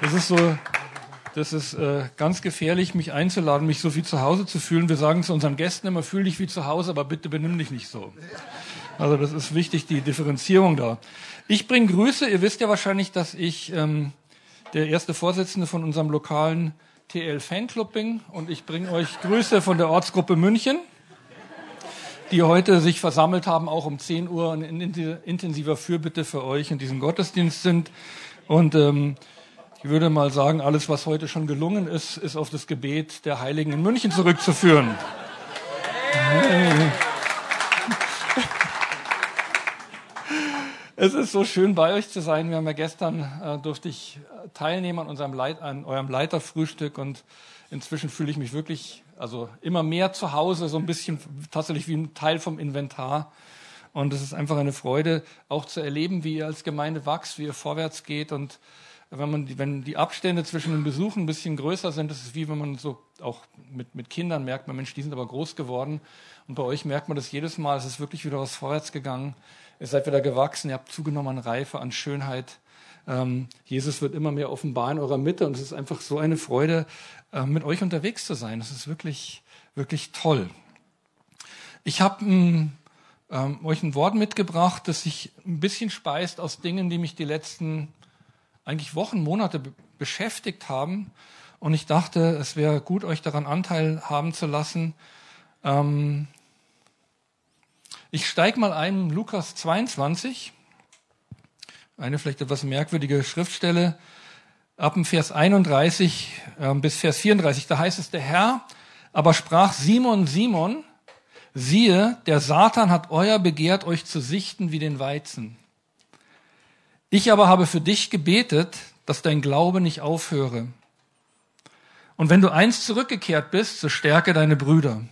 Das ist so, das ist äh, ganz gefährlich, mich einzuladen, mich so wie zu Hause zu fühlen. Wir sagen zu unseren Gästen immer, fühl dich wie zu Hause, aber bitte benimm dich nicht so. Also das ist wichtig, die Differenzierung da. Ich bringe Grüße. Ihr wisst ja wahrscheinlich, dass ich ähm, der erste Vorsitzende von unserem lokalen TL Fanclub bin und ich bringe euch Grüße von der Ortsgruppe München, die heute sich versammelt haben, auch um 10 Uhr in intensiver Fürbitte für euch in diesem Gottesdienst sind. Und ähm, ich würde mal sagen, alles, was heute schon gelungen ist, ist auf das Gebet der Heiligen in München zurückzuführen. Es ist so schön bei euch zu sein. Wir haben ja gestern äh, durfte ich teilnehmen an unserem Leit, an eurem Leiterfrühstück und inzwischen fühle ich mich wirklich also immer mehr zu Hause, so ein bisschen tatsächlich wie ein Teil vom Inventar. Und es ist einfach eine Freude, auch zu erleben, wie ihr als Gemeinde wächst, wie ihr vorwärts geht. Und wenn man die, wenn die Abstände zwischen den Besuchen ein bisschen größer sind, ist es wie wenn man so auch mit, mit Kindern merkt, man Mensch, die sind aber groß geworden. Und bei euch merkt man das jedes Mal, es ist wirklich wieder was vorwärts gegangen. Ihr seid wieder gewachsen, ihr habt zugenommen an Reife, an Schönheit. Ähm, Jesus wird immer mehr offenbar in eurer Mitte und es ist einfach so eine Freude, äh, mit euch unterwegs zu sein. Das ist wirklich, wirklich toll. Ich habe ähm, ähm, euch ein Wort mitgebracht, das sich ein bisschen speist aus Dingen, die mich die letzten eigentlich Wochen, Monate beschäftigt haben. Und ich dachte, es wäre gut, euch daran Anteil haben zu lassen. Ähm, ich steige mal ein, Lukas 22, eine vielleicht etwas merkwürdige Schriftstelle, ab dem Vers 31 äh, bis Vers 34. Da heißt es, der Herr aber sprach Simon, Simon, siehe, der Satan hat euer begehrt, euch zu sichten wie den Weizen. Ich aber habe für dich gebetet, dass dein Glaube nicht aufhöre. Und wenn du einst zurückgekehrt bist, so stärke deine Brüder.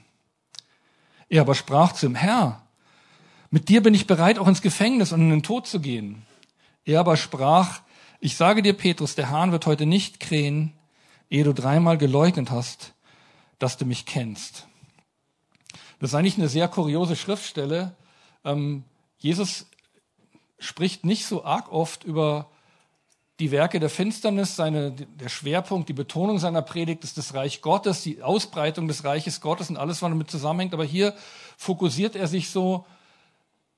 Er aber sprach zu ihm, Herr, mit dir bin ich bereit, auch ins Gefängnis und in den Tod zu gehen. Er aber sprach, ich sage dir, Petrus, der Hahn wird heute nicht krähen, ehe du dreimal geleugnet hast, dass du mich kennst. Das ist eigentlich eine sehr kuriose Schriftstelle. Ähm, Jesus spricht nicht so arg oft über die Werke der Finsternis, seine, der Schwerpunkt, die Betonung seiner Predigt ist das Reich Gottes, die Ausbreitung des Reiches Gottes und alles, was damit zusammenhängt. Aber hier fokussiert er sich so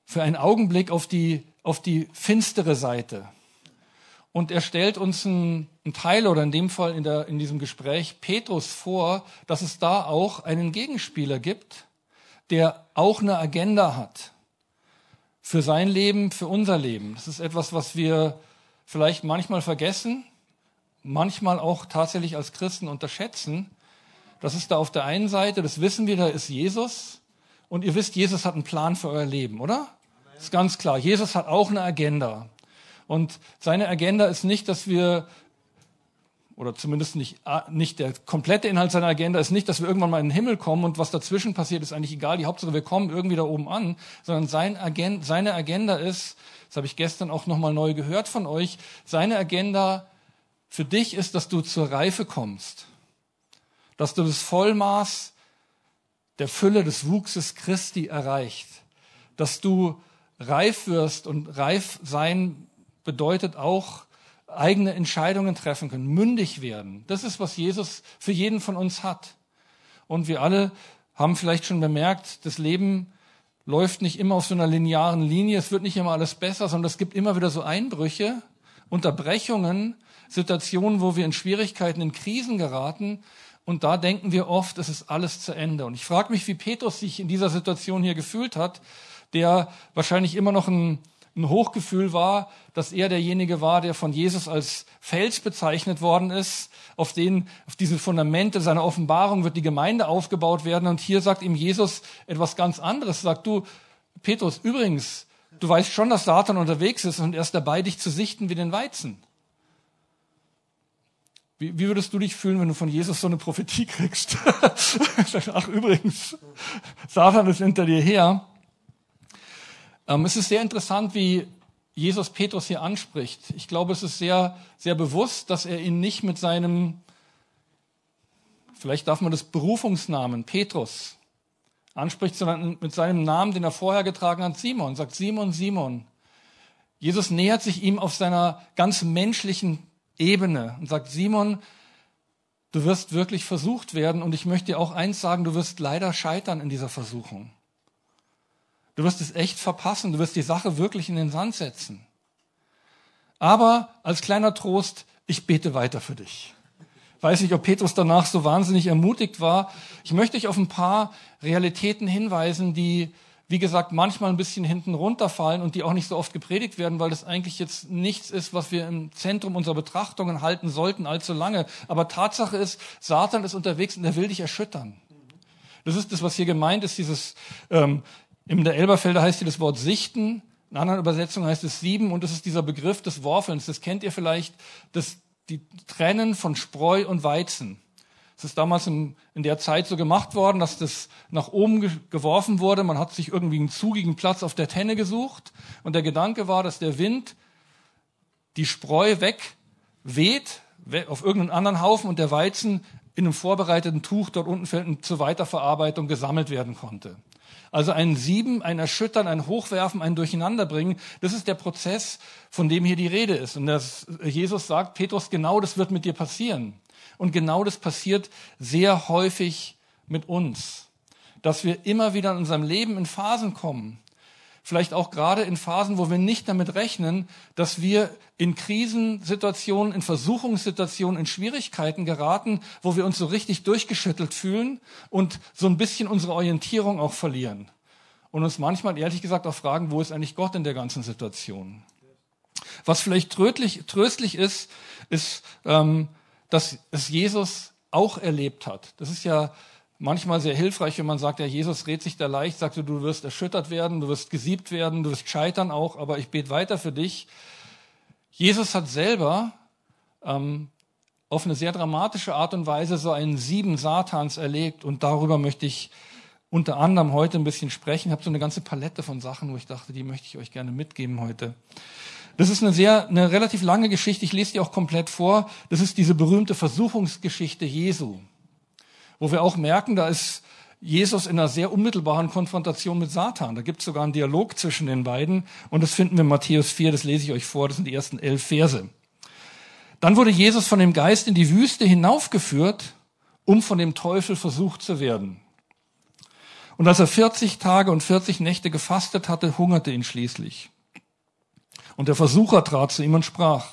für einen Augenblick auf die, auf die finstere Seite. Und er stellt uns einen, einen Teil oder in dem Fall in, der, in diesem Gespräch Petrus vor, dass es da auch einen Gegenspieler gibt, der auch eine Agenda hat. Für sein Leben, für unser Leben. Das ist etwas, was wir vielleicht manchmal vergessen, manchmal auch tatsächlich als Christen unterschätzen. Das ist da auf der einen Seite, das wissen wir, da ist Jesus. Und ihr wisst, Jesus hat einen Plan für euer Leben, oder? Das ist ganz klar. Jesus hat auch eine Agenda. Und seine Agenda ist nicht, dass wir, oder zumindest nicht, nicht der komplette Inhalt seiner Agenda ist nicht, dass wir irgendwann mal in den Himmel kommen und was dazwischen passiert, ist eigentlich egal. Die Hauptsache, wir kommen irgendwie da oben an, sondern sein Agenda, seine Agenda ist, das habe ich gestern auch nochmal neu gehört von euch, seine Agenda für dich ist, dass du zur Reife kommst. Dass du das Vollmaß der Fülle des Wuchses Christi erreicht. Dass du reif wirst und reif sein bedeutet auch eigene Entscheidungen treffen können, mündig werden. Das ist, was Jesus für jeden von uns hat. Und wir alle haben vielleicht schon bemerkt, das Leben läuft nicht immer auf so einer linearen Linie, es wird nicht immer alles besser, sondern es gibt immer wieder so Einbrüche, Unterbrechungen, Situationen, wo wir in Schwierigkeiten, in Krisen geraten. Und da denken wir oft, es ist alles zu Ende. Und ich frage mich, wie Petrus sich in dieser Situation hier gefühlt hat der wahrscheinlich immer noch ein, ein Hochgefühl war, dass er derjenige war, der von Jesus als Fels bezeichnet worden ist, auf den, auf diese Fundamente seiner Offenbarung wird die Gemeinde aufgebaut werden. Und hier sagt ihm Jesus etwas ganz anderes. Sagt du, Petrus, übrigens, du weißt schon, dass Satan unterwegs ist und er ist dabei, dich zu sichten wie den Weizen. Wie, wie würdest du dich fühlen, wenn du von Jesus so eine Prophetie kriegst? Ach, übrigens, Satan ist hinter dir her. Ähm, es ist sehr interessant, wie Jesus Petrus hier anspricht. Ich glaube, es ist sehr, sehr bewusst, dass er ihn nicht mit seinem, vielleicht darf man das Berufungsnamen Petrus anspricht, sondern mit seinem Namen, den er vorher getragen hat, Simon. Sagt Simon, Simon. Jesus nähert sich ihm auf seiner ganz menschlichen Ebene und sagt, Simon, du wirst wirklich versucht werden und ich möchte dir auch eins sagen, du wirst leider scheitern in dieser Versuchung. Du wirst es echt verpassen, du wirst die Sache wirklich in den Sand setzen. Aber als kleiner Trost, ich bete weiter für dich. Weiß nicht, ob Petrus danach so wahnsinnig ermutigt war. Ich möchte euch auf ein paar Realitäten hinweisen, die wie gesagt, manchmal ein bisschen hinten runterfallen und die auch nicht so oft gepredigt werden, weil das eigentlich jetzt nichts ist, was wir im Zentrum unserer Betrachtungen halten sollten allzu lange. Aber Tatsache ist, Satan ist unterwegs und er will dich erschüttern. Das ist das, was hier gemeint ist, dieses, ähm, in der Elberfelder heißt hier das Wort sichten, in anderen Übersetzungen heißt es sieben und das ist dieser Begriff des Worfelns. Das kennt ihr vielleicht, das, die Trennen von Spreu und Weizen. Es ist damals in, in, der Zeit so gemacht worden, dass das nach oben ge geworfen wurde. Man hat sich irgendwie einen zugigen Platz auf der Tenne gesucht. Und der Gedanke war, dass der Wind die Spreu wegweht auf irgendeinen anderen Haufen und der Weizen in einem vorbereiteten Tuch dort unten fällt und zur Weiterverarbeitung gesammelt werden konnte. Also ein Sieben, ein Erschüttern, ein Hochwerfen, ein Durcheinanderbringen, das ist der Prozess, von dem hier die Rede ist. Und das, Jesus sagt, Petrus, genau das wird mit dir passieren. Und genau das passiert sehr häufig mit uns, dass wir immer wieder in unserem Leben in Phasen kommen, vielleicht auch gerade in Phasen, wo wir nicht damit rechnen, dass wir in Krisensituationen, in Versuchungssituationen, in Schwierigkeiten geraten, wo wir uns so richtig durchgeschüttelt fühlen und so ein bisschen unsere Orientierung auch verlieren. Und uns manchmal ehrlich gesagt auch fragen, wo ist eigentlich Gott in der ganzen Situation? Was vielleicht tröstlich, tröstlich ist, ist, ähm, dass es Jesus auch erlebt hat. Das ist ja manchmal sehr hilfreich, wenn man sagt, ja, Jesus redet sich da leicht, sagt du, wirst erschüttert werden, du wirst gesiebt werden, du wirst scheitern auch, aber ich bete weiter für dich. Jesus hat selber ähm, auf eine sehr dramatische Art und Weise so einen Sieben Satans erlebt und darüber möchte ich unter anderem heute ein bisschen sprechen. Ich habe so eine ganze Palette von Sachen, wo ich dachte, die möchte ich euch gerne mitgeben heute. Das ist eine sehr, eine relativ lange Geschichte. Ich lese die auch komplett vor. Das ist diese berühmte Versuchungsgeschichte Jesu, wo wir auch merken, da ist Jesus in einer sehr unmittelbaren Konfrontation mit Satan. Da gibt es sogar einen Dialog zwischen den beiden. Und das finden wir in Matthäus 4, das lese ich euch vor. Das sind die ersten elf Verse. Dann wurde Jesus von dem Geist in die Wüste hinaufgeführt, um von dem Teufel versucht zu werden. Und als er 40 Tage und 40 Nächte gefastet hatte, hungerte ihn schließlich. Und der Versucher trat zu ihm und sprach,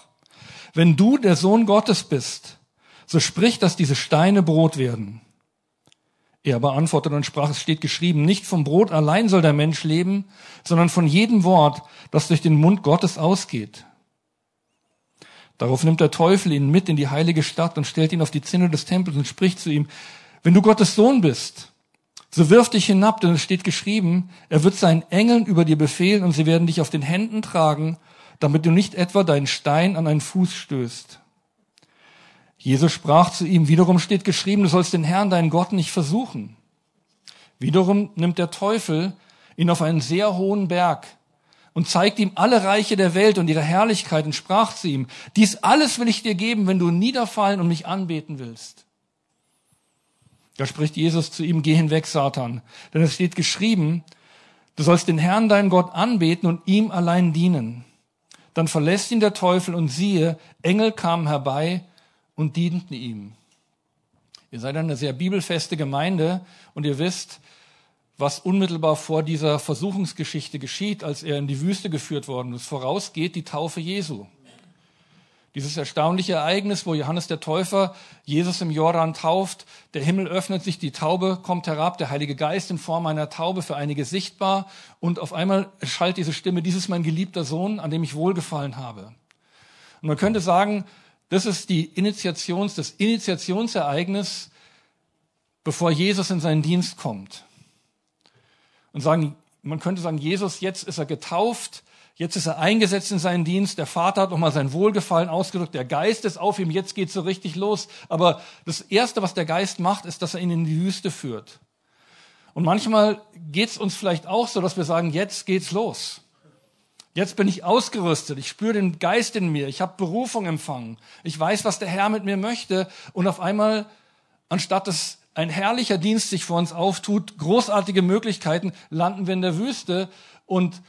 wenn du der Sohn Gottes bist, so sprich, dass diese Steine Brot werden. Er aber antwortete und sprach, es steht geschrieben, nicht vom Brot allein soll der Mensch leben, sondern von jedem Wort, das durch den Mund Gottes ausgeht. Darauf nimmt der Teufel ihn mit in die heilige Stadt und stellt ihn auf die Zinne des Tempels und spricht zu ihm, wenn du Gottes Sohn bist, so wirf dich hinab, denn es steht geschrieben, er wird seinen Engeln über dir befehlen und sie werden dich auf den Händen tragen damit du nicht etwa deinen Stein an einen Fuß stößt. Jesus sprach zu ihm, wiederum steht geschrieben, du sollst den Herrn, deinen Gott, nicht versuchen. Wiederum nimmt der Teufel ihn auf einen sehr hohen Berg und zeigt ihm alle Reiche der Welt und ihre Herrlichkeit und sprach zu ihm, dies alles will ich dir geben, wenn du niederfallen und mich anbeten willst. Da spricht Jesus zu ihm, geh hinweg, Satan, denn es steht geschrieben, du sollst den Herrn, deinen Gott, anbeten und ihm allein dienen. Dann verlässt ihn der Teufel und siehe, Engel kamen herbei und dienten ihm. Ihr seid eine sehr bibelfeste Gemeinde und ihr wisst, was unmittelbar vor dieser Versuchungsgeschichte geschieht, als er in die Wüste geführt worden ist. Vorausgeht die Taufe Jesu. Dieses erstaunliche Ereignis, wo Johannes der Täufer Jesus im Jordan tauft, der Himmel öffnet sich, die Taube kommt herab, der Heilige Geist in Form einer Taube für einige sichtbar und auf einmal schallt diese Stimme, dies ist mein geliebter Sohn, an dem ich wohlgefallen habe. Und man könnte sagen, das ist die Initiations, das Initiationsereignis, bevor Jesus in seinen Dienst kommt. Und sagen, man könnte sagen, Jesus, jetzt ist er getauft, Jetzt ist er eingesetzt in seinen Dienst. Der Vater hat nochmal sein Wohlgefallen ausgedrückt. Der Geist ist auf ihm. Jetzt geht's so richtig los. Aber das Erste, was der Geist macht, ist, dass er ihn in die Wüste führt. Und manchmal geht's uns vielleicht auch so, dass wir sagen, jetzt geht's los. Jetzt bin ich ausgerüstet. Ich spüre den Geist in mir. Ich habe Berufung empfangen. Ich weiß, was der Herr mit mir möchte. Und auf einmal, anstatt dass ein herrlicher Dienst sich vor uns auftut, großartige Möglichkeiten, landen wir in der Wüste und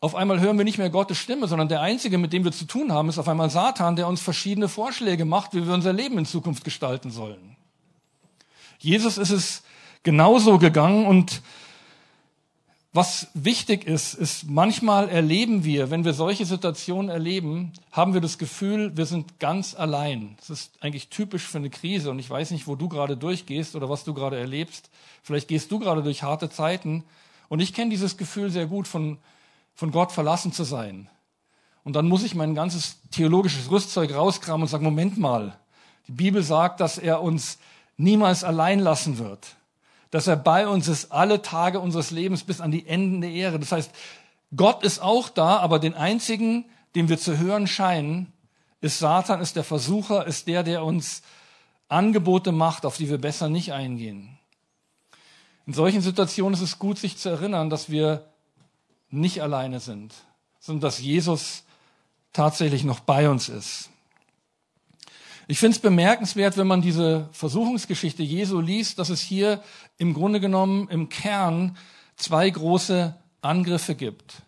auf einmal hören wir nicht mehr Gottes Stimme, sondern der Einzige, mit dem wir zu tun haben, ist auf einmal Satan, der uns verschiedene Vorschläge macht, wie wir unser Leben in Zukunft gestalten sollen. Jesus ist es genauso gegangen und was wichtig ist, ist, manchmal erleben wir, wenn wir solche Situationen erleben, haben wir das Gefühl, wir sind ganz allein. Das ist eigentlich typisch für eine Krise und ich weiß nicht, wo du gerade durchgehst oder was du gerade erlebst. Vielleicht gehst du gerade durch harte Zeiten und ich kenne dieses Gefühl sehr gut, von, von Gott verlassen zu sein. Und dann muss ich mein ganzes theologisches Rüstzeug rauskramen und sagen, Moment mal, die Bibel sagt, dass er uns niemals allein lassen wird dass er bei uns ist alle Tage unseres Lebens bis an die Enden der Ehre. Das heißt, Gott ist auch da, aber den einzigen, dem wir zu hören scheinen, ist Satan, ist der Versucher, ist der, der uns Angebote macht, auf die wir besser nicht eingehen. In solchen Situationen ist es gut, sich zu erinnern, dass wir nicht alleine sind, sondern dass Jesus tatsächlich noch bei uns ist. Ich finde es bemerkenswert, wenn man diese Versuchungsgeschichte Jesu liest, dass es hier im Grunde genommen im Kern zwei große Angriffe gibt.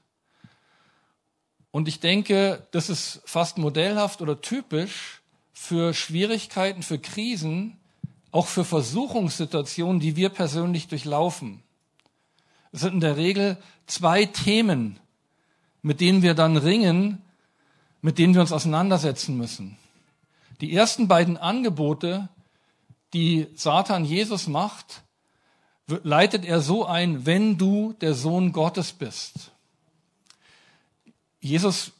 Und ich denke, das ist fast modellhaft oder typisch für Schwierigkeiten, für Krisen, auch für Versuchungssituationen, die wir persönlich durchlaufen. Es sind in der Regel zwei Themen, mit denen wir dann ringen, mit denen wir uns auseinandersetzen müssen. Die ersten beiden Angebote, die Satan Jesus macht, leitet er so ein, wenn du der Sohn Gottes bist. Jesus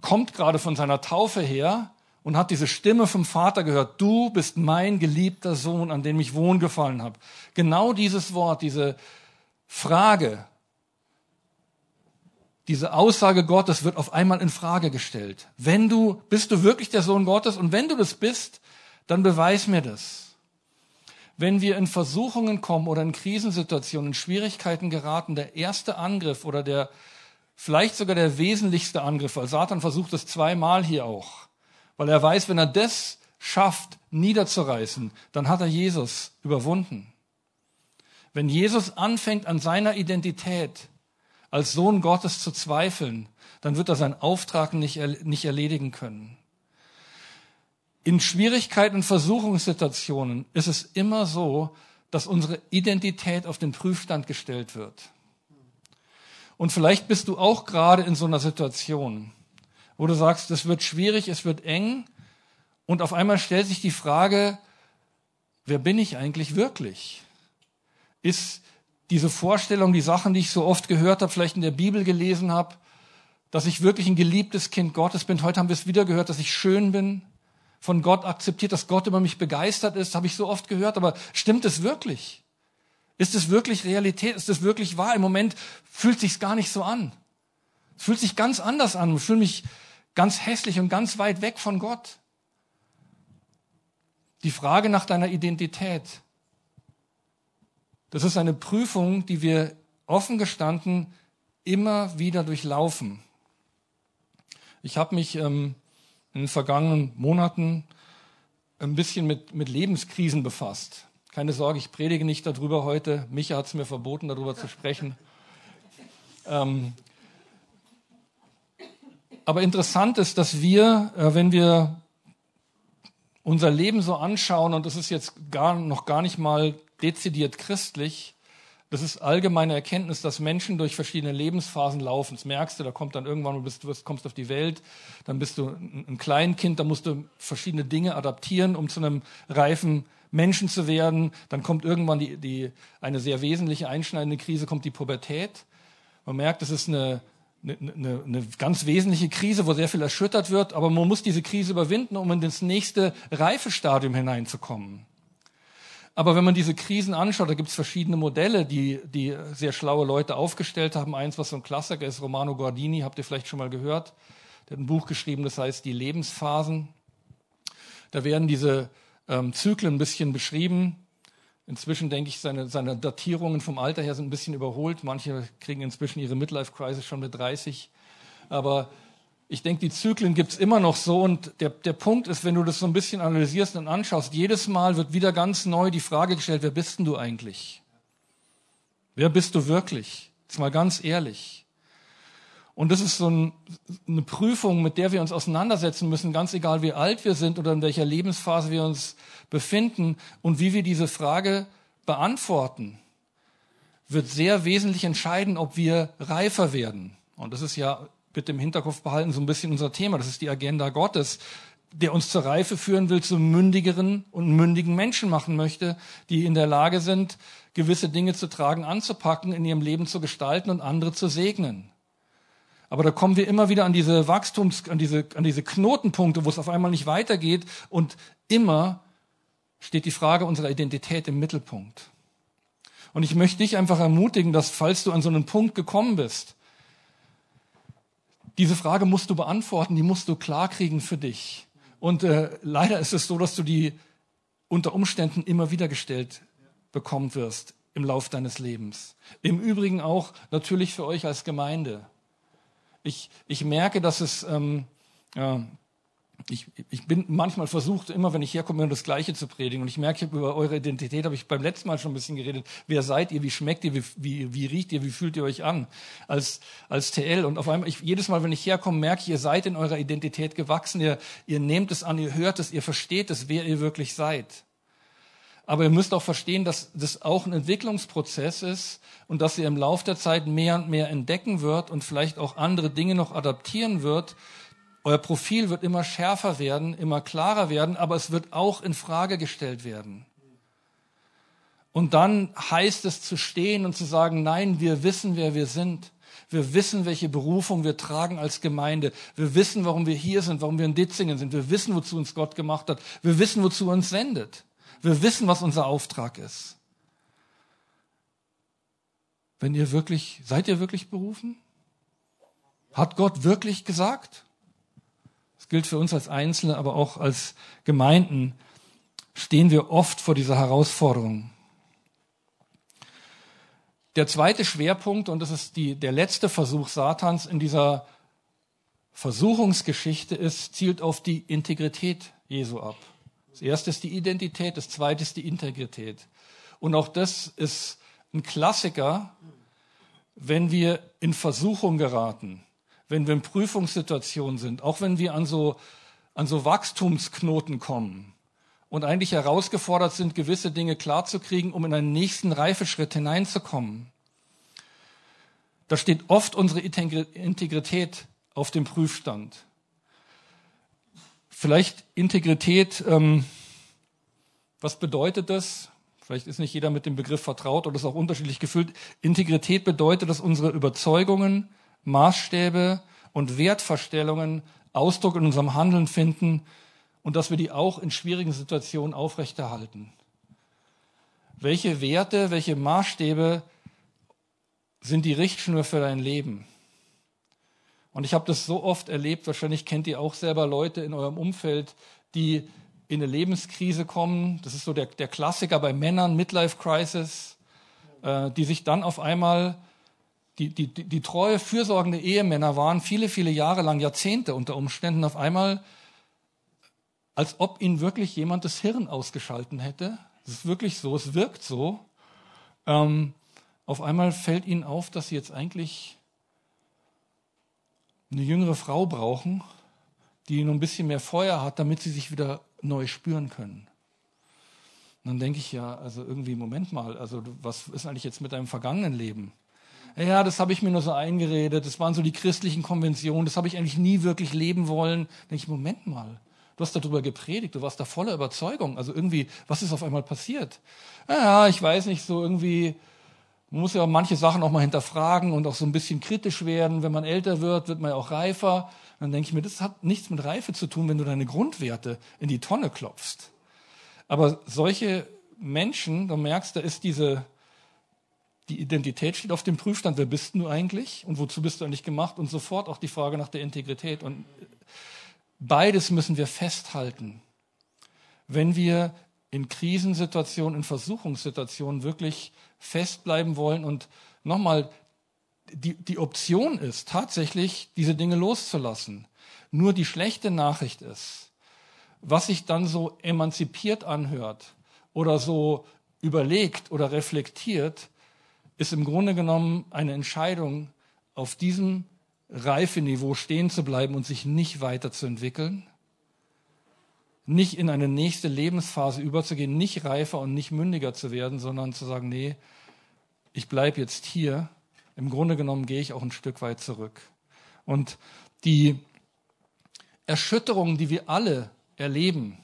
kommt gerade von seiner Taufe her und hat diese Stimme vom Vater gehört. Du bist mein geliebter Sohn, an dem ich wohlgefallen habe. Genau dieses Wort, diese Frage, diese Aussage Gottes wird auf einmal in Frage gestellt. Wenn du, bist du wirklich der Sohn Gottes? Und wenn du das bist, dann beweis mir das. Wenn wir in Versuchungen kommen oder in Krisensituationen, in Schwierigkeiten geraten, der erste Angriff oder der, vielleicht sogar der wesentlichste Angriff, weil Satan versucht es zweimal hier auch, weil er weiß, wenn er das schafft, niederzureißen, dann hat er Jesus überwunden. Wenn Jesus anfängt an seiner Identität, als Sohn Gottes zu zweifeln, dann wird er seinen Auftrag nicht, nicht erledigen können. In Schwierigkeiten und Versuchungssituationen ist es immer so, dass unsere Identität auf den Prüfstand gestellt wird. Und vielleicht bist du auch gerade in so einer Situation, wo du sagst, es wird schwierig, es wird eng und auf einmal stellt sich die Frage, wer bin ich eigentlich wirklich? Ist diese Vorstellung, die Sachen, die ich so oft gehört habe, vielleicht in der Bibel gelesen habe, dass ich wirklich ein geliebtes Kind Gottes bin. Heute haben wir es wieder gehört, dass ich schön bin, von Gott akzeptiert, dass Gott über mich begeistert ist, habe ich so oft gehört, aber stimmt es wirklich? Ist es wirklich Realität? Ist es wirklich wahr? Im Moment fühlt sich's gar nicht so an. Es fühlt sich ganz anders an. Ich fühle mich ganz hässlich und ganz weit weg von Gott. Die Frage nach deiner Identität das ist eine Prüfung, die wir offen gestanden immer wieder durchlaufen. Ich habe mich ähm, in den vergangenen Monaten ein bisschen mit, mit Lebenskrisen befasst. Keine Sorge, ich predige nicht darüber heute. Micha hat es mir verboten, darüber zu sprechen. Ähm, aber interessant ist, dass wir, äh, wenn wir unser Leben so anschauen, und das ist jetzt gar, noch gar nicht mal dezidiert christlich. Das ist allgemeine Erkenntnis, dass Menschen durch verschiedene Lebensphasen laufen. Das merkst du, da kommt dann irgendwann, du, bist, du kommst auf die Welt, dann bist du ein Kleinkind, da musst du verschiedene Dinge adaptieren, um zu einem reifen Menschen zu werden. Dann kommt irgendwann die, die, eine sehr wesentliche einschneidende Krise, kommt die Pubertät. Man merkt, das ist eine, eine, eine, eine ganz wesentliche Krise, wo sehr viel erschüttert wird, aber man muss diese Krise überwinden, um in das nächste Reifestadium hineinzukommen. Aber wenn man diese Krisen anschaut, da gibt es verschiedene Modelle, die, die sehr schlaue Leute aufgestellt haben. Eins, was so ein Klassiker ist, Romano Guardini, habt ihr vielleicht schon mal gehört. Der hat ein Buch geschrieben, das heißt Die Lebensphasen. Da werden diese ähm, Zyklen ein bisschen beschrieben. Inzwischen denke ich, seine, seine Datierungen vom Alter her sind ein bisschen überholt. Manche kriegen inzwischen ihre Midlife-Crisis schon mit 30. Aber ich denke, die Zyklen gibt's immer noch so und der, der Punkt ist, wenn du das so ein bisschen analysierst und anschaust, jedes Mal wird wieder ganz neu die Frage gestellt, wer bist denn du eigentlich? Wer bist du wirklich? Jetzt mal ganz ehrlich. Und das ist so ein, eine Prüfung, mit der wir uns auseinandersetzen müssen, ganz egal wie alt wir sind oder in welcher Lebensphase wir uns befinden und wie wir diese Frage beantworten, wird sehr wesentlich entscheiden, ob wir reifer werden. Und das ist ja bitte im Hinterkopf behalten so ein bisschen unser Thema. Das ist die Agenda Gottes, der uns zur Reife führen will, zu mündigeren und mündigen Menschen machen möchte, die in der Lage sind, gewisse Dinge zu tragen, anzupacken, in ihrem Leben zu gestalten und andere zu segnen. Aber da kommen wir immer wieder an diese Wachstums, an diese, an diese Knotenpunkte, wo es auf einmal nicht weitergeht und immer steht die Frage unserer Identität im Mittelpunkt. Und ich möchte dich einfach ermutigen, dass falls du an so einen Punkt gekommen bist, diese Frage musst du beantworten, die musst du klarkriegen für dich. Und äh, leider ist es so, dass du die unter Umständen immer wieder gestellt bekommen wirst im Lauf deines Lebens. Im Übrigen auch natürlich für euch als Gemeinde. Ich, ich merke, dass es, ähm, ja, ich, ich bin manchmal versucht, immer wenn ich herkomme, das Gleiche zu predigen. Und ich merke, über eure Identität habe ich beim letzten Mal schon ein bisschen geredet. Wer seid ihr? Wie schmeckt ihr? Wie, wie, wie riecht ihr? Wie fühlt ihr euch an als, als TL? Und auf einmal, ich, jedes Mal, wenn ich herkomme, merke ich, ihr seid in eurer Identität gewachsen. Ihr, ihr nehmt es an, ihr hört es, ihr versteht es, wer ihr wirklich seid. Aber ihr müsst auch verstehen, dass das auch ein Entwicklungsprozess ist und dass ihr im Laufe der Zeit mehr und mehr entdecken wird und vielleicht auch andere Dinge noch adaptieren wird. Euer Profil wird immer schärfer werden, immer klarer werden, aber es wird auch in Frage gestellt werden. Und dann heißt es zu stehen und zu sagen, nein, wir wissen, wer wir sind. Wir wissen, welche Berufung wir tragen als Gemeinde. Wir wissen, warum wir hier sind, warum wir in Ditzingen sind. Wir wissen, wozu uns Gott gemacht hat. Wir wissen, wozu er uns sendet. Wir wissen, was unser Auftrag ist. Wenn ihr wirklich, seid ihr wirklich berufen? Hat Gott wirklich gesagt? Gilt für uns als Einzelne, aber auch als Gemeinden stehen wir oft vor dieser Herausforderung. Der zweite Schwerpunkt, und das ist die, der letzte Versuch Satans in dieser Versuchungsgeschichte ist, zielt auf die Integrität Jesu ab. Das erste ist die Identität, das zweite ist die Integrität. Und auch das ist ein Klassiker, wenn wir in Versuchung geraten, wenn wir in Prüfungssituationen sind, auch wenn wir an so, an so Wachstumsknoten kommen und eigentlich herausgefordert sind, gewisse Dinge klarzukriegen, um in einen nächsten Reifeschritt hineinzukommen. Da steht oft unsere Integrität auf dem Prüfstand. Vielleicht Integrität, ähm, was bedeutet das? Vielleicht ist nicht jeder mit dem Begriff vertraut oder ist auch unterschiedlich gefüllt. Integrität bedeutet, dass unsere Überzeugungen, Maßstäbe und Wertvorstellungen Ausdruck in unserem Handeln finden und dass wir die auch in schwierigen Situationen aufrechterhalten. Welche Werte, welche Maßstäbe sind die Richtschnur für dein Leben? Und ich habe das so oft erlebt, wahrscheinlich kennt ihr auch selber Leute in eurem Umfeld, die in eine Lebenskrise kommen. Das ist so der, der Klassiker bei Männern, Midlife Crisis, äh, die sich dann auf einmal, die, die, die, treue, fürsorgende Ehemänner waren, viele, viele Jahre lang, Jahrzehnte unter Umständen, auf einmal, als ob ihnen wirklich jemand das Hirn ausgeschalten hätte. Es ist wirklich so, es wirkt so. Ähm, auf einmal fällt ihnen auf, dass sie jetzt eigentlich eine jüngere Frau brauchen, die noch ein bisschen mehr Feuer hat, damit sie sich wieder neu spüren können. Und dann denke ich ja, also irgendwie, Moment mal, also was ist eigentlich jetzt mit deinem vergangenen Leben? Ja, das habe ich mir nur so eingeredet, das waren so die christlichen Konventionen, das habe ich eigentlich nie wirklich leben wollen. Da denke ich, Moment mal, du hast darüber gepredigt, du warst da voller Überzeugung. Also irgendwie, was ist auf einmal passiert? Ja, ich weiß nicht, so irgendwie, man muss ja manche Sachen auch mal hinterfragen und auch so ein bisschen kritisch werden. Wenn man älter wird, wird man ja auch reifer. Dann denke ich mir, das hat nichts mit Reife zu tun, wenn du deine Grundwerte in die Tonne klopfst. Aber solche Menschen, du merkst, da ist diese, die Identität steht auf dem Prüfstand. Wer bist du eigentlich? Und wozu bist du eigentlich gemacht? Und sofort auch die Frage nach der Integrität. Und beides müssen wir festhalten. Wenn wir in Krisensituationen, in Versuchungssituationen wirklich festbleiben wollen und nochmal, die, die Option ist tatsächlich, diese Dinge loszulassen. Nur die schlechte Nachricht ist, was sich dann so emanzipiert anhört oder so überlegt oder reflektiert, ist im Grunde genommen eine Entscheidung, auf diesem Reifeniveau stehen zu bleiben und sich nicht weiterzuentwickeln, nicht in eine nächste Lebensphase überzugehen, nicht reifer und nicht mündiger zu werden, sondern zu sagen, nee, ich bleibe jetzt hier. Im Grunde genommen gehe ich auch ein Stück weit zurück. Und die Erschütterungen, die wir alle erleben,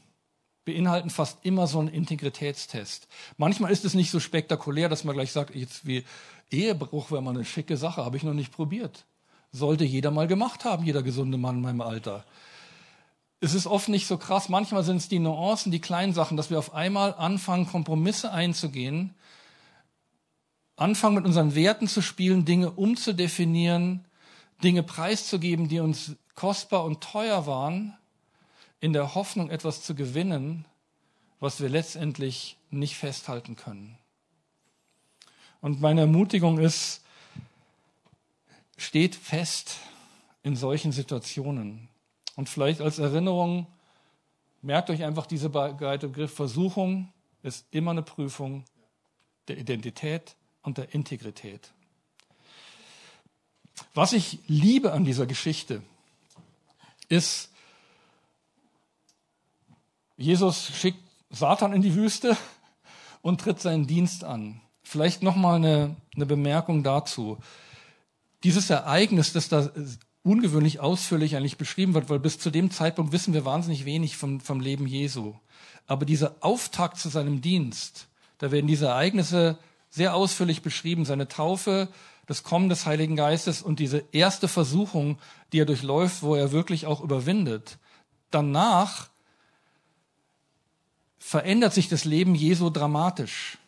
beinhalten fast immer so einen Integritätstest. Manchmal ist es nicht so spektakulär, dass man gleich sagt, jetzt wie Ehebruch wäre mal eine schicke Sache, habe ich noch nicht probiert. Sollte jeder mal gemacht haben, jeder gesunde Mann in meinem Alter. Es ist oft nicht so krass. Manchmal sind es die Nuancen, die kleinen Sachen, dass wir auf einmal anfangen, Kompromisse einzugehen, anfangen mit unseren Werten zu spielen, Dinge umzudefinieren, Dinge preiszugeben, die uns kostbar und teuer waren, in der Hoffnung, etwas zu gewinnen, was wir letztendlich nicht festhalten können. Und meine Ermutigung ist, steht fest in solchen Situationen. Und vielleicht als Erinnerung, merkt euch einfach diese Begriff Versuchung ist immer eine Prüfung der Identität und der Integrität. Was ich liebe an dieser Geschichte ist, Jesus schickt Satan in die Wüste und tritt seinen Dienst an. Vielleicht nochmal eine, eine Bemerkung dazu. Dieses Ereignis, das da ungewöhnlich ausführlich eigentlich beschrieben wird, weil bis zu dem Zeitpunkt wissen wir wahnsinnig wenig vom, vom Leben Jesu. Aber dieser Auftakt zu seinem Dienst, da werden diese Ereignisse sehr ausführlich beschrieben, seine Taufe, das Kommen des Heiligen Geistes und diese erste Versuchung, die er durchläuft, wo er wirklich auch überwindet. Danach verändert sich das Leben Jesu dramatisch.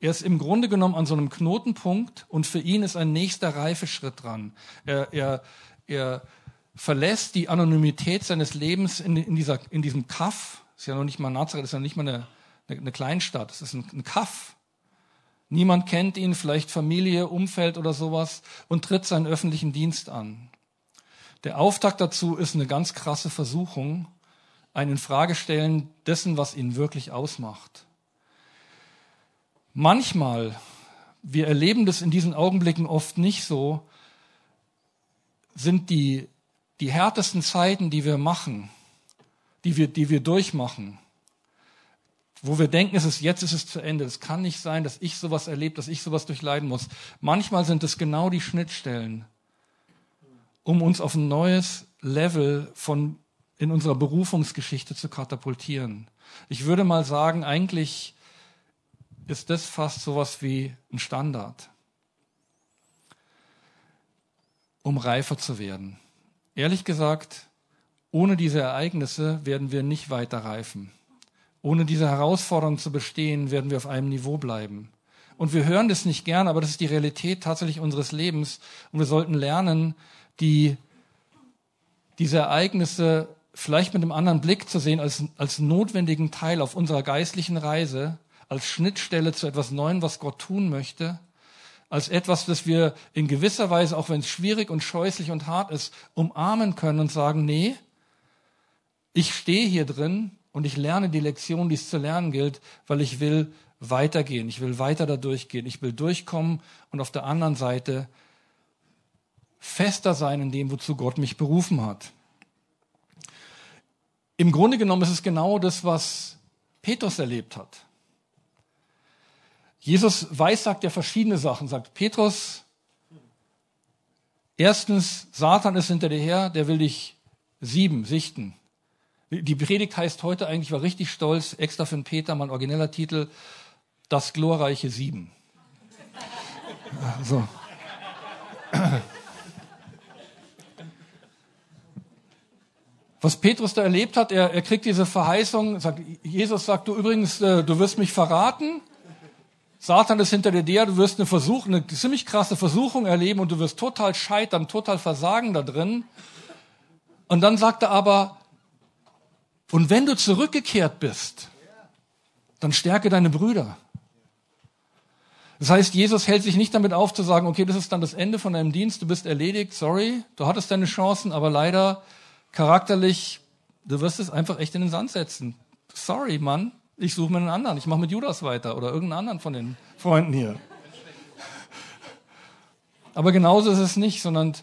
Er ist im Grunde genommen an so einem Knotenpunkt und für ihn ist ein nächster Reifeschritt dran. Er, er, er verlässt die Anonymität seines Lebens in, in, dieser, in diesem Kaff. Ist ja noch nicht mal Nazareth, ist ja nicht mal eine, eine, eine Kleinstadt. Es ist ein, ein Kaff. Niemand kennt ihn, vielleicht Familie, Umfeld oder sowas und tritt seinen öffentlichen Dienst an. Der Auftakt dazu ist eine ganz krasse Versuchung, ein Infragestellen dessen, was ihn wirklich ausmacht. Manchmal, wir erleben das in diesen Augenblicken oft nicht so, sind die, die härtesten Zeiten, die wir machen, die wir, die wir durchmachen, wo wir denken, es ist jetzt ist es zu Ende. Es kann nicht sein, dass ich sowas erlebe, dass ich sowas durchleiden muss. Manchmal sind es genau die Schnittstellen, um uns auf ein neues Level von in unserer Berufungsgeschichte zu katapultieren. Ich würde mal sagen, eigentlich ist das fast sowas wie ein Standard um reifer zu werden. Ehrlich gesagt, ohne diese Ereignisse werden wir nicht weiter reifen. Ohne diese Herausforderung zu bestehen, werden wir auf einem Niveau bleiben. Und wir hören das nicht gern, aber das ist die Realität tatsächlich unseres Lebens. Und wir sollten lernen, die, diese Ereignisse vielleicht mit einem anderen Blick zu sehen, als, als notwendigen Teil auf unserer geistlichen Reise, als Schnittstelle zu etwas Neuem, was Gott tun möchte als etwas, das wir in gewisser Weise, auch wenn es schwierig und scheußlich und hart ist, umarmen können und sagen, nee, ich stehe hier drin und ich lerne die Lektion, die es zu lernen gilt, weil ich will weitergehen, ich will weiter da durchgehen, ich will durchkommen und auf der anderen Seite fester sein in dem, wozu Gott mich berufen hat. Im Grunde genommen ist es genau das, was Petrus erlebt hat. Jesus weiß, sagt ja verschiedene Sachen, sagt Petrus, erstens, Satan ist hinter dir her, der will dich sieben, sichten. Die Predigt heißt heute eigentlich, war richtig stolz, extra für den Peter, mein origineller Titel, das glorreiche Sieben. So. Was Petrus da erlebt hat, er, er kriegt diese Verheißung, sagt, Jesus sagt, du übrigens, äh, du wirst mich verraten, Satan ist hinter dir der, du wirst eine Versuchung, eine ziemlich krasse Versuchung erleben und du wirst total scheitern, total versagen da drin. Und dann sagt er aber, und wenn du zurückgekehrt bist, dann stärke deine Brüder. Das heißt, Jesus hält sich nicht damit auf zu sagen, okay, das ist dann das Ende von deinem Dienst, du bist erledigt, sorry, du hattest deine Chancen, aber leider charakterlich, du wirst es einfach echt in den Sand setzen. Sorry, Mann, ich suche mir einen anderen. Ich mache mit Judas weiter oder irgendeinen anderen von den Freunden hier. Aber genauso ist es nicht, sondern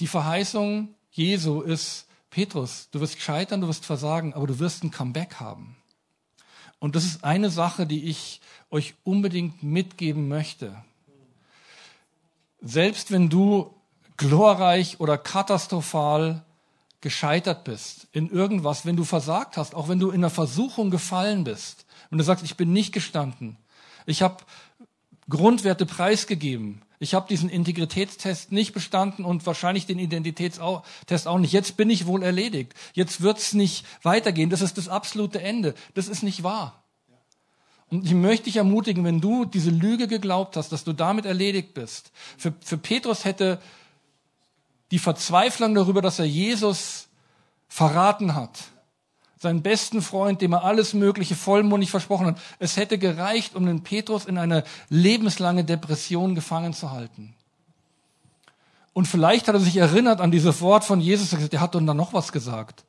Die Verheißung Jesu ist, Petrus, du wirst scheitern, du wirst versagen, aber du wirst ein Comeback haben. Und das ist eine Sache, die ich euch unbedingt mitgeben möchte. Selbst wenn du glorreich oder katastrophal gescheitert bist in irgendwas, wenn du versagt hast, auch wenn du in der Versuchung gefallen bist und du sagst, ich bin nicht gestanden, ich habe Grundwerte preisgegeben, ich habe diesen Integritätstest nicht bestanden und wahrscheinlich den Identitätstest auch nicht. Jetzt bin ich wohl erledigt. Jetzt wird's nicht weitergehen. Das ist das absolute Ende. Das ist nicht wahr. Und ich möchte dich ermutigen, wenn du diese Lüge geglaubt hast, dass du damit erledigt bist. Für, für Petrus hätte die Verzweiflung darüber, dass er Jesus verraten hat, seinen besten Freund, dem er alles Mögliche vollmundig versprochen hat, es hätte gereicht, um den Petrus in eine lebenslange Depression gefangen zu halten. Und vielleicht hat er sich erinnert an dieses Wort von Jesus, der hat dann noch was gesagt.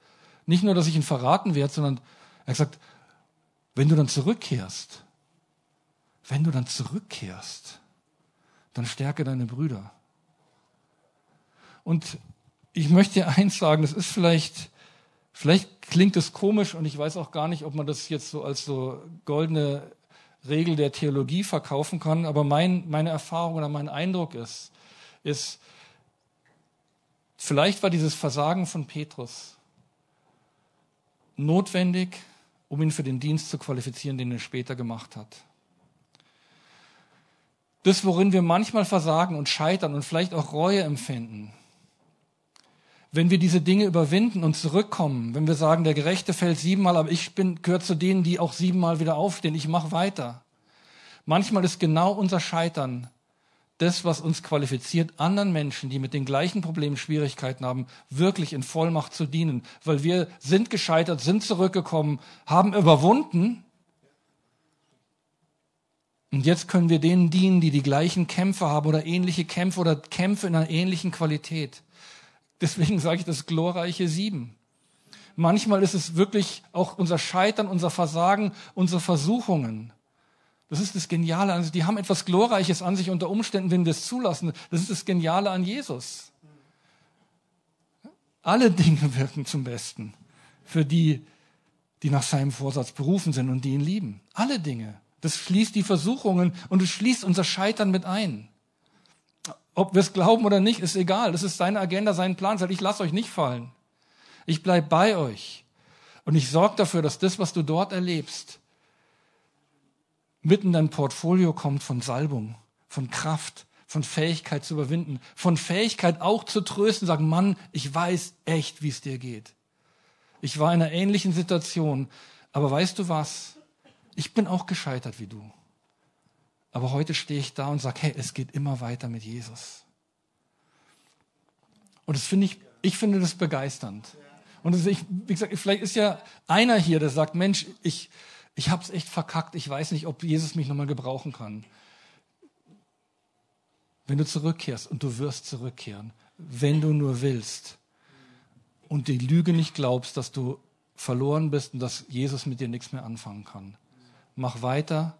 Nicht nur, dass ich ihn verraten werde, sondern er hat gesagt, wenn du dann zurückkehrst, wenn du dann zurückkehrst, dann stärke deine Brüder. Und ich möchte eins sagen, das ist vielleicht, vielleicht klingt es komisch und ich weiß auch gar nicht, ob man das jetzt so als so goldene Regel der Theologie verkaufen kann, aber mein, meine Erfahrung oder mein Eindruck ist, ist, vielleicht war dieses Versagen von Petrus notwendig, um ihn für den Dienst zu qualifizieren, den er später gemacht hat. Das, worin wir manchmal versagen und scheitern und vielleicht auch Reue empfinden, wenn wir diese Dinge überwinden und zurückkommen, wenn wir sagen, der Gerechte fällt siebenmal, aber ich bin, gehöre zu denen, die auch siebenmal wieder aufstehen, ich mache weiter. Manchmal ist genau unser Scheitern das, was uns qualifiziert, anderen Menschen, die mit den gleichen Problemen Schwierigkeiten haben, wirklich in Vollmacht zu dienen. Weil wir sind gescheitert, sind zurückgekommen, haben überwunden. Und jetzt können wir denen dienen, die die gleichen Kämpfe haben oder ähnliche Kämpfe oder Kämpfe in einer ähnlichen Qualität. Deswegen sage ich das glorreiche Sieben. Manchmal ist es wirklich auch unser Scheitern, unser Versagen, unsere Versuchungen. Das ist das Geniale an sich. Die haben etwas Glorreiches an sich unter Umständen, wenn wir es zulassen. Das ist das Geniale an Jesus. Alle Dinge wirken zum Besten für die, die nach seinem Vorsatz berufen sind und die ihn lieben. Alle Dinge. Das schließt die Versuchungen und es schließt unser Scheitern mit ein. Ob wir es glauben oder nicht, ist egal. Das ist seine Agenda, sein Plan. Ich lasse euch nicht fallen. Ich bleib bei euch. Und ich sorge dafür, dass das, was du dort erlebst, mitten in dein Portfolio kommt von Salbung, von Kraft, von Fähigkeit zu überwinden, von Fähigkeit auch zu trösten, sagen, Mann, ich weiß echt, wie es dir geht. Ich war in einer ähnlichen Situation, aber weißt du was? Ich bin auch gescheitert wie du. Aber heute stehe ich da und sage, hey, es geht immer weiter mit Jesus. Und das finde ich, ich finde das begeisternd. Und das, ich, wie gesagt, vielleicht ist ja einer hier, der sagt, Mensch, ich, ich habe es echt verkackt, ich weiß nicht, ob Jesus mich nochmal gebrauchen kann. Wenn du zurückkehrst und du wirst zurückkehren, wenn du nur willst und die Lüge nicht glaubst, dass du verloren bist und dass Jesus mit dir nichts mehr anfangen kann. Mach weiter,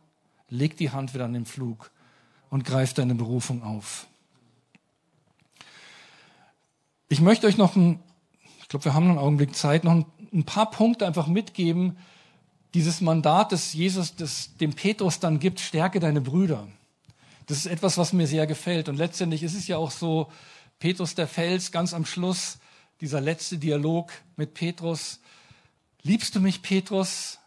leg die Hand wieder an den Flug und greif deine Berufung auf. Ich möchte euch noch ein, ich glaube, wir haben noch einen Augenblick Zeit, noch ein, ein paar Punkte einfach mitgeben. Dieses Mandat, das Jesus das dem Petrus dann gibt, stärke deine Brüder. Das ist etwas, was mir sehr gefällt. Und letztendlich ist es ja auch so, Petrus der Fels, ganz am Schluss, dieser letzte Dialog mit Petrus. Liebst du mich, Petrus?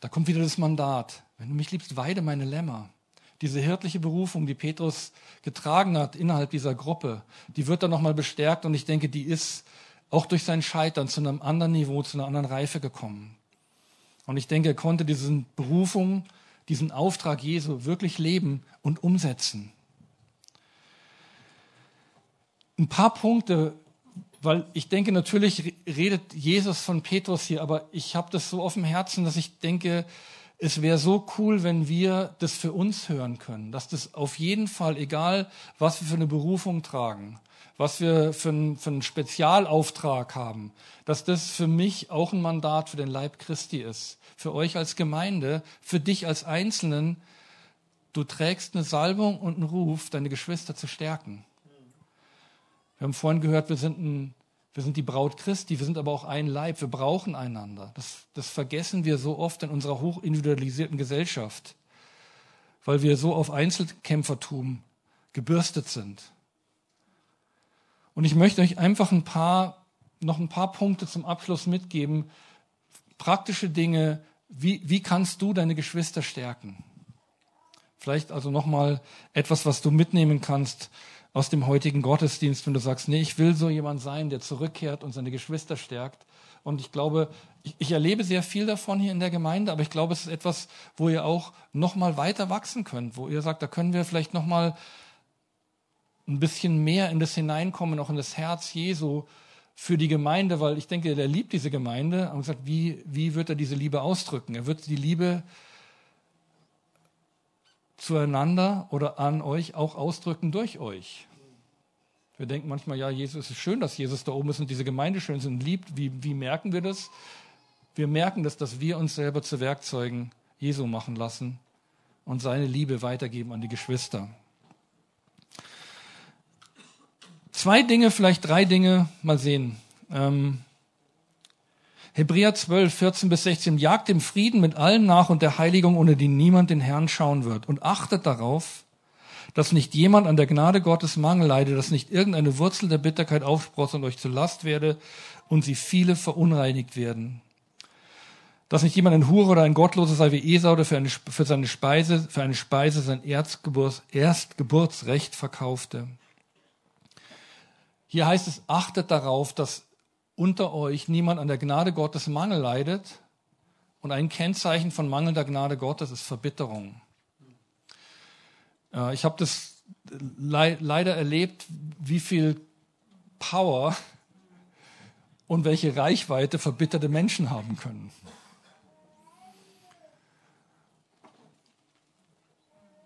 Da kommt wieder das Mandat. Wenn du mich liebst, weide meine Lämmer. Diese hirtliche Berufung, die Petrus getragen hat innerhalb dieser Gruppe, die wird dann nochmal bestärkt und ich denke, die ist auch durch sein Scheitern zu einem anderen Niveau, zu einer anderen Reife gekommen. Und ich denke, er konnte diesen Berufung, diesen Auftrag Jesu wirklich leben und umsetzen. Ein paar Punkte, weil ich denke, natürlich redet Jesus von Petrus hier, aber ich habe das so auf dem Herzen, dass ich denke, es wäre so cool, wenn wir das für uns hören können, dass das auf jeden Fall, egal was wir für eine Berufung tragen, was wir für, ein, für einen Spezialauftrag haben, dass das für mich auch ein Mandat für den Leib Christi ist, für euch als Gemeinde, für dich als Einzelnen. Du trägst eine Salbung und einen Ruf, deine Geschwister zu stärken. Wir haben vorhin gehört, wir sind, ein, wir sind die Braut Christi, wir sind aber auch ein Leib, wir brauchen einander. Das, das vergessen wir so oft in unserer hochindividualisierten Gesellschaft, weil wir so auf Einzelkämpfertum gebürstet sind. Und ich möchte euch einfach ein paar, noch ein paar Punkte zum Abschluss mitgeben, praktische Dinge, wie, wie kannst du deine Geschwister stärken? Vielleicht also nochmal etwas, was du mitnehmen kannst aus dem heutigen Gottesdienst, wenn du sagst, nee, ich will so jemand sein, der zurückkehrt und seine Geschwister stärkt. Und ich glaube, ich, ich erlebe sehr viel davon hier in der Gemeinde, aber ich glaube, es ist etwas, wo ihr auch noch mal weiter wachsen könnt, wo ihr sagt, da können wir vielleicht noch mal ein bisschen mehr in das hineinkommen, auch in das Herz Jesu für die Gemeinde, weil ich denke, der liebt diese Gemeinde und sagt, wie, wie wird er diese Liebe ausdrücken? Er wird die Liebe zueinander oder an euch auch ausdrücken durch euch. Wir denken manchmal, ja, Jesus ist schön, dass Jesus da oben ist und diese Gemeinde schön sind und liebt. Wie, wie merken wir das? Wir merken das, dass wir uns selber zu Werkzeugen Jesu machen lassen und seine Liebe weitergeben an die Geschwister. Zwei Dinge, vielleicht drei Dinge, mal sehen. Ähm, Hebräer 12, 14 bis 16. Jagt dem Frieden mit allen nach und der Heiligung, ohne die niemand den Herrn schauen wird. Und achtet darauf, dass nicht jemand an der Gnade Gottes Mangel leide, dass nicht irgendeine Wurzel der Bitterkeit aufsprosse und euch zu Last werde und sie viele verunreinigt werden. Dass nicht jemand ein Hure oder ein Gottloser sei wie Esau, der für, eine, für seine Speise, für eine Speise sein Erzgeburts, Erstgeburtsrecht verkaufte. Hier heißt es, achtet darauf, dass unter euch niemand an der Gnade Gottes Mangel leidet. Und ein Kennzeichen von mangelnder Gnade Gottes ist Verbitterung. Äh, ich habe das leider erlebt, wie viel Power und welche Reichweite verbitterte Menschen haben können.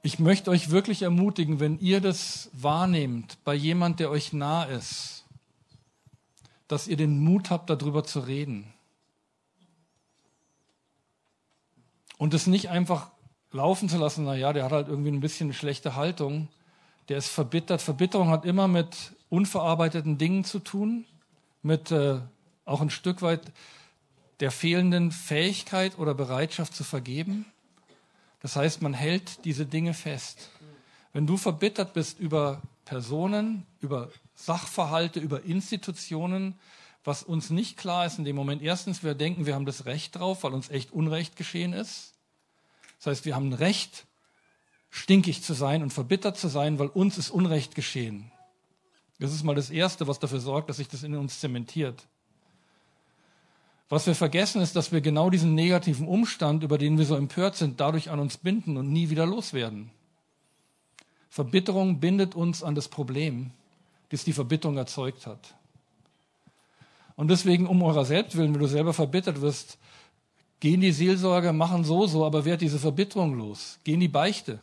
Ich möchte euch wirklich ermutigen, wenn ihr das wahrnehmt bei jemand, der euch nah ist, dass ihr den Mut habt, darüber zu reden. Und es nicht einfach laufen zu lassen, naja, der hat halt irgendwie ein bisschen eine schlechte Haltung, der ist verbittert. Verbitterung hat immer mit unverarbeiteten Dingen zu tun, mit äh, auch ein Stück weit der fehlenden Fähigkeit oder Bereitschaft zu vergeben. Das heißt, man hält diese Dinge fest. Wenn du verbittert bist über Personen, über Sachverhalte, über Institutionen, was uns nicht klar ist in dem Moment. Erstens, wir denken, wir haben das Recht drauf, weil uns echt Unrecht geschehen ist. Das heißt, wir haben ein Recht, stinkig zu sein und verbittert zu sein, weil uns ist Unrecht geschehen. Das ist mal das Erste, was dafür sorgt, dass sich das in uns zementiert. Was wir vergessen ist, dass wir genau diesen negativen Umstand, über den wir so empört sind, dadurch an uns binden und nie wieder loswerden. Verbitterung bindet uns an das Problem, das die Verbitterung erzeugt hat. Und deswegen, um eurer selbst willen, wenn du selber verbittert wirst, geh in die Seelsorge, machen so, so, aber werd diese Verbitterung los. Geh in die Beichte.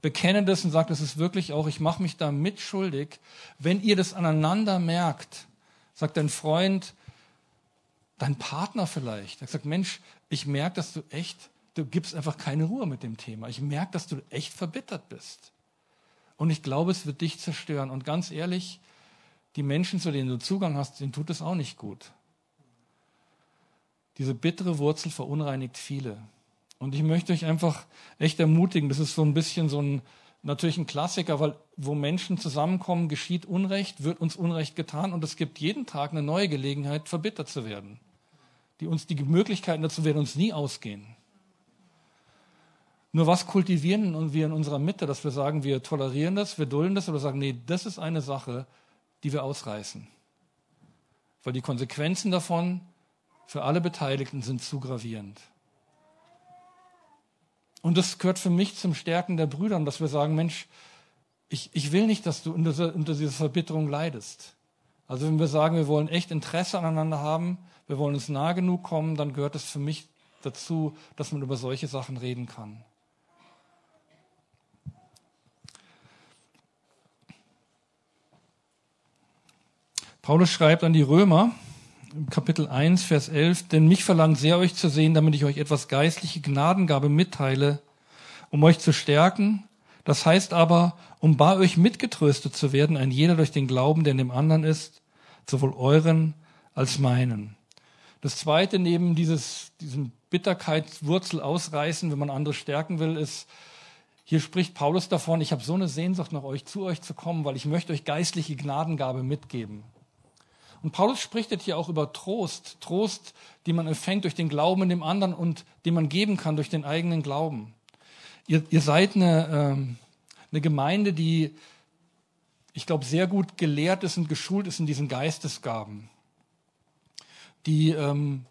Bekenne das und sag, das ist wirklich auch, ich mache mich da mitschuldig. Wenn ihr das aneinander merkt, sagt dein Freund, dein Partner vielleicht, er sagt, Mensch, ich merke, dass du echt, du gibst einfach keine Ruhe mit dem Thema. Ich merke, dass du echt verbittert bist. Und ich glaube, es wird dich zerstören. Und ganz ehrlich, die Menschen, zu denen du Zugang hast, denen tut es auch nicht gut. Diese bittere Wurzel verunreinigt viele. Und ich möchte euch einfach echt ermutigen, das ist so ein bisschen so ein, natürlich ein Klassiker, weil wo Menschen zusammenkommen, geschieht Unrecht, wird uns Unrecht getan und es gibt jeden Tag eine neue Gelegenheit, verbittert zu werden. Die uns, die Möglichkeiten dazu werden uns nie ausgehen. Nur was kultivieren wir in unserer Mitte, dass wir sagen, wir tolerieren das, wir dulden das oder sagen, nee, das ist eine Sache, die wir ausreißen. Weil die Konsequenzen davon für alle Beteiligten sind zu gravierend. Und das gehört für mich zum Stärken der Brüder, dass wir sagen, Mensch, ich, ich will nicht, dass du unter, unter dieser Verbitterung leidest. Also wenn wir sagen, wir wollen echt Interesse aneinander haben, wir wollen uns nah genug kommen, dann gehört es für mich dazu, dass man über solche Sachen reden kann. Paulus schreibt an die Römer, Kapitel 1, Vers 11, denn mich verlangt sehr, euch zu sehen, damit ich euch etwas geistliche Gnadengabe mitteile, um euch zu stärken, Das heißt aber, um bei euch mitgetröstet zu werden, ein jeder durch den Glauben, der in dem anderen ist, sowohl euren als meinen. Das zweite neben dieses, diesem Bitterkeitswurzel ausreißen, wenn man andere stärken will, ist, hier spricht Paulus davon, ich habe so eine Sehnsucht nach euch, zu euch zu kommen, weil ich möchte euch geistliche Gnadengabe mitgeben. Und Paulus spricht jetzt hier auch über Trost, Trost, die man empfängt durch den Glauben in dem anderen und den man geben kann durch den eigenen Glauben. Ihr, ihr seid eine, ähm, eine Gemeinde, die, ich glaube, sehr gut gelehrt ist und geschult ist in diesen Geistesgaben, die, ähm,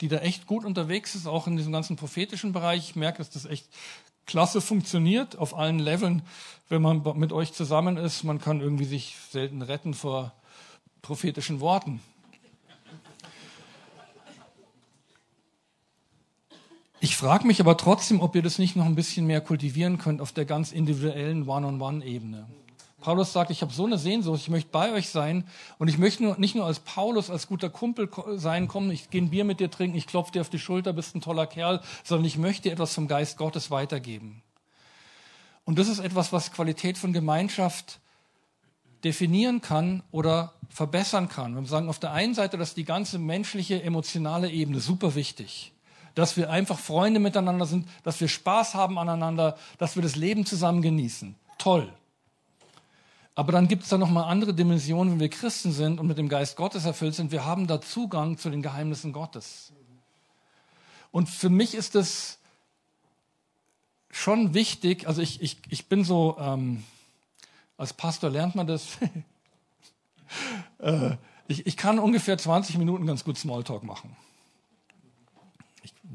die da echt gut unterwegs ist, auch in diesem ganzen prophetischen Bereich. Ich merke, dass das echt klasse funktioniert auf allen Leveln, wenn man mit euch zusammen ist. Man kann irgendwie sich selten retten vor prophetischen Worten. Ich frage mich aber trotzdem, ob ihr das nicht noch ein bisschen mehr kultivieren könnt auf der ganz individuellen One-on-One-Ebene. Paulus sagt, ich habe so eine Sehnsucht, ich möchte bei euch sein und ich möchte nur, nicht nur als Paulus, als guter Kumpel sein, kommen, ich gehe ein Bier mit dir trinken, ich klopfe dir auf die Schulter, bist ein toller Kerl, sondern ich möchte dir etwas vom Geist Gottes weitergeben. Und das ist etwas, was Qualität von Gemeinschaft definieren kann oder verbessern kann. Wir sagen auf der einen Seite, dass die ganze menschliche, emotionale Ebene super wichtig dass wir einfach Freunde miteinander sind, dass wir Spaß haben aneinander, dass wir das Leben zusammen genießen. Toll. Aber dann gibt es da nochmal andere Dimensionen, wenn wir Christen sind und mit dem Geist Gottes erfüllt sind. Wir haben da Zugang zu den Geheimnissen Gottes. Und für mich ist es schon wichtig, also ich, ich, ich bin so, ähm, als Pastor lernt man das. äh, ich, ich kann ungefähr 20 Minuten ganz gut Smalltalk machen